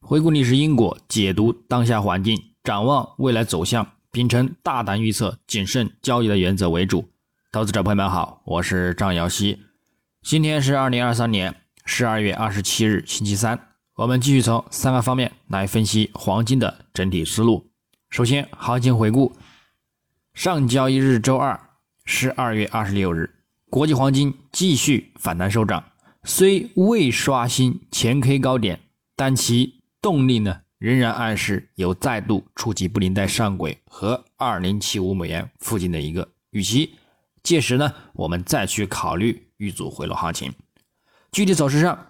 回顾历史因果，解读当下环境，展望未来走向，秉承大胆预测、谨慎交易的原则为主。投资者朋友们好，我是张瑶希。今天是二零二三年十二月二十七日，星期三。我们继续从三个方面来分析黄金的整体思路。首先，行情回顾：上交易日周二，十二月二十六日，国际黄金继续反弹收涨，虽未刷新前 K 高点，但其动力呢仍然暗示有再度触及布林带上轨和二零七五美元附近的一个预期。届时呢，我们再去考虑遇阻回落行情。具体走势上。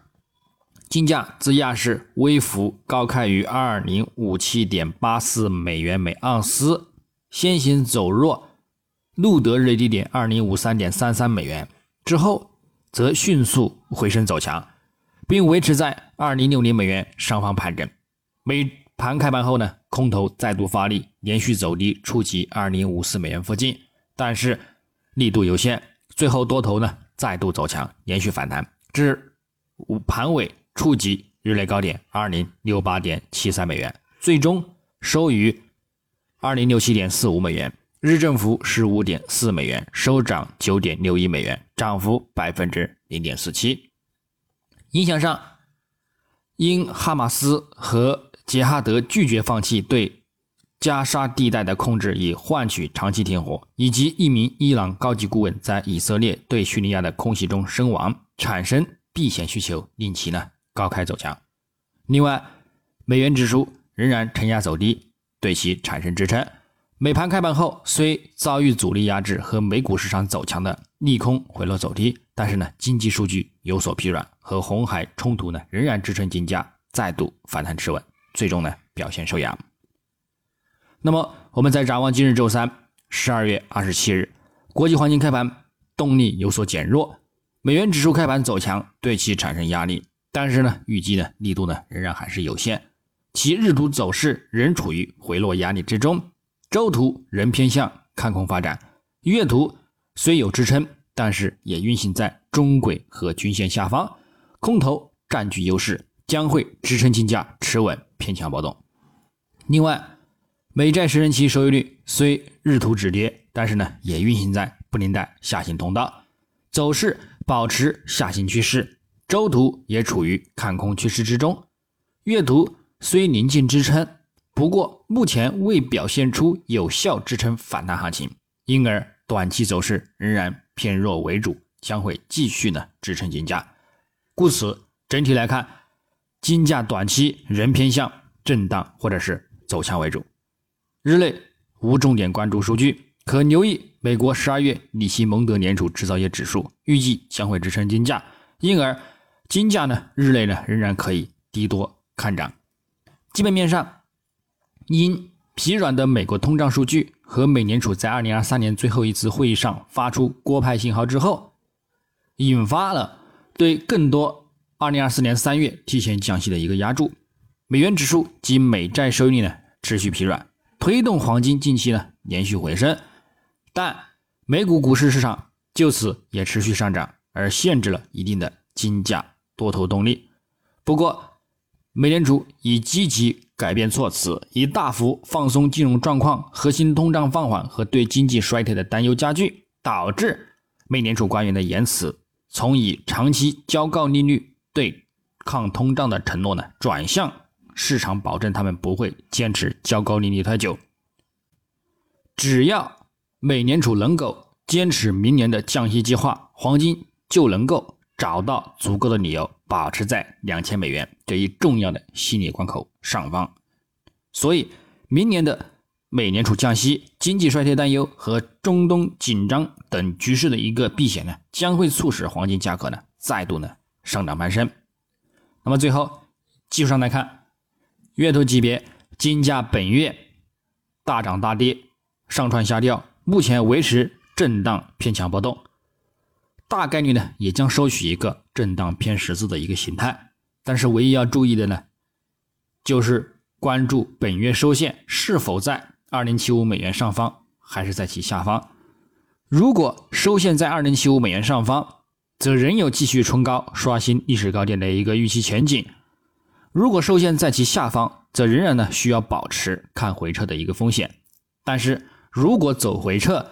金价自亚市微幅高开于二零五七点八四美元每盎司，先行走弱，录得日低点二零五三点三三美元之后，则迅速回升走强，并维持在二零六零美元上方盘整。美盘开盘后呢，空头再度发力，连续走低，触及二零五四美元附近，但是力度有限，最后多头呢再度走强，连续反弹至五盘尾。触及日内高点二零六八点七三美元，最终收于二零六七点四五美元，日振幅十五点四美元，收涨九点六一美元，涨幅百分之零点四七。影响上，因哈马斯和杰哈德拒绝放弃对加沙地带的控制以换取长期停火，以及一名伊朗高级顾问在以色列对叙利亚的空袭中身亡，产生避险需求，令其呢。高开走强，另外，美元指数仍然承压走低，对其产生支撑。美盘开盘后虽遭遇阻力压制和美股市场走强的利空回落走低，但是呢，经济数据有所疲软和红海冲突呢，仍然支撑金价再度反弹持稳，最终呢表现收阳。那么，我们再展望今日周三，十二月二十七日，国际黄金开盘动力有所减弱，美元指数开盘走强，对其产生压力。但是呢，预计呢力度呢仍然还是有限，其日图走势仍处于回落压力之中，周图仍偏向看空发展，月图虽有支撑，但是也运行在中轨和均线下方，空头占据优势，将会支撑金价持稳偏强波动。另外，美债十年期收益率虽日图止跌，但是呢也运行在布林带下行通道，走势保持下行趋势。周图也处于看空趋势之中，月图虽临近支撑，不过目前未表现出有效支撑反弹行情，因而短期走势仍然偏弱为主，将会继续呢支撑金价。故此，整体来看，金价短期仍偏向震荡或者是走强为主。日内无重点关注数据，可留意美国十二月里希蒙德联储制造业指数，预计将会支撑金价，因而。金价呢，日内呢仍然可以低多看涨。基本面上，因疲软的美国通胀数据和美联储在二零二三年最后一次会议上发出鸽派信号之后，引发了对更多二零二四年三月提前降息的一个压注。美元指数及美债收益率呢持续疲软，推动黄金近期呢连续回升，但美股股市市场就此也持续上涨，而限制了一定的金价。多头动力，不过，美联储已积极改变措辞，以大幅放松金融状况、核心通胀放缓和对经济衰退的担忧加剧，导致美联储官员的言辞从以长期较高利率对抗通胀的承诺呢，转向市场保证他们不会坚持较高利率太久。只要美联储能够坚持明年的降息计划，黄金就能够。找到足够的理由，保持在两千美元这一重要的心理关口上方。所以，明年的美联储降息、经济衰退担忧和中东紧张等局势的一个避险呢，将会促使黄金价格呢再度呢上涨攀升。那么最后，技术上来看，月头级别金价本月大涨大跌，上窜下掉，目前维持震荡偏强波动。大概率呢，也将收取一个震荡偏十字的一个形态，但是唯一要注意的呢，就是关注本月收线是否在二零七五美元上方，还是在其下方。如果收线在二零七五美元上方，则仍有继续冲高、刷新历史高点的一个预期前景；如果受限在其下方，则仍然呢需要保持看回撤的一个风险。但是如果走回撤，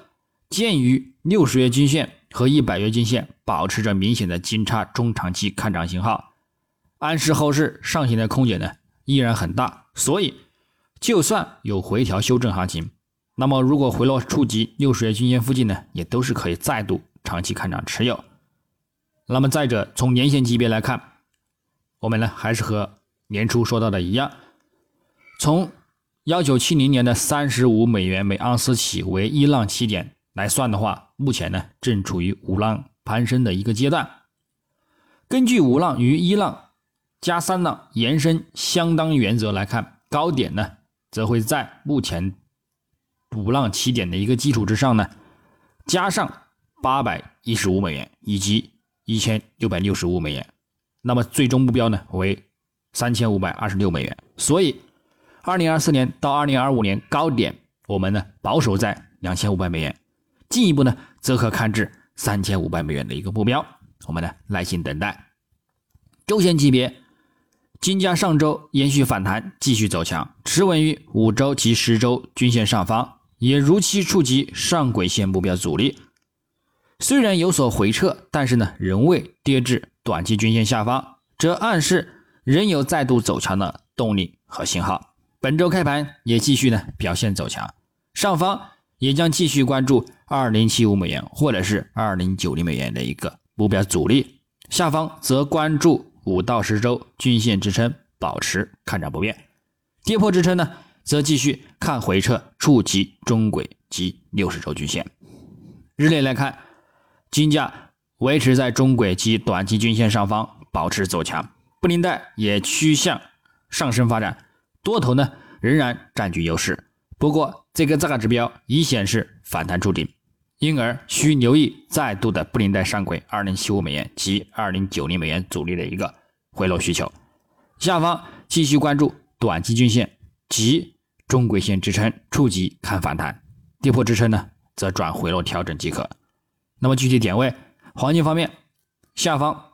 鉴于六十月均线和一百月均线保持着明显的金叉中长期看涨信号，暗示后市上行的空间呢依然很大。所以，就算有回调修正行情，那么如果回落触及六十日均线附近呢，也都是可以再度长期看涨持有。那么再者，从年线级别来看，我们呢还是和年初说到的一样，从幺九七零年的三十五美元每盎司起为一浪起点来算的话，目前呢正处于五浪攀升的一个阶段。根据五浪与一浪加三浪延伸相当原则来看，高点呢则会在目前五浪起点的一个基础之上呢，加上八百一十五美元以及。一千六百六十五美元，那么最终目标呢为三千五百二十六美元。所以，二零二四年到二零二五年高点，我们呢保守在两千五百美元，进一步呢则可看至三千五百美元的一个目标。我们呢耐心等待。周线级别，金价上周延续反弹，继续走强，持稳于五周及十周均线上方，也如期触及上轨线目标阻力。虽然有所回撤，但是呢，仍未跌至短期均线下方，这暗示仍有再度走强的动力和信号。本周开盘也继续呢表现走强，上方也将继续关注二零七五美元或者是二零九零美元的一个目标阻力，下方则关注五到十周均线支撑，保持看涨不变。跌破支撑呢，则继续看回撤，触及中轨及六十周均线。日内来看。金价维持在中轨及短期均线上方，保持走强，布林带也趋向上升发展，多头呢仍然占据优势。不过，这个价格指标已显示反弹触顶，因而需留意再度的布林带上轨二零七五美元及二零九零美元阻力的一个回落需求。下方继续关注短期均线及中轨线支撑，触及看反弹，跌破支撑呢，则转回落调整即可。那么具体点位，黄金方面，下方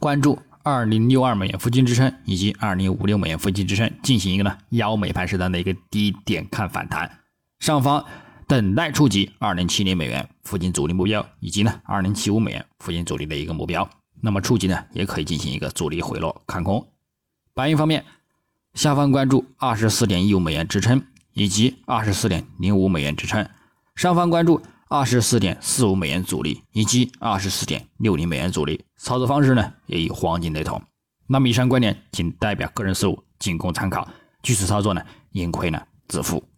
关注二零六二美元附近支撑以及二零五六美元附近支撑，进行一个呢腰美盘时段的一个低点看反弹，上方等待触及二零七零美元附近阻力目标以及呢二零七五美元附近阻力的一个目标，那么触及呢也可以进行一个阻力回落看空。白银方面，下方关注二十四点一五美元支撑以及二十四点零五美元支撑，上方关注。二十四点四五美元阻力以及二十四点六零美元阻力，操作方式呢也与黄金雷同。那么以上观点仅代表个人思路，仅供参考。据此操作呢，盈亏呢自负。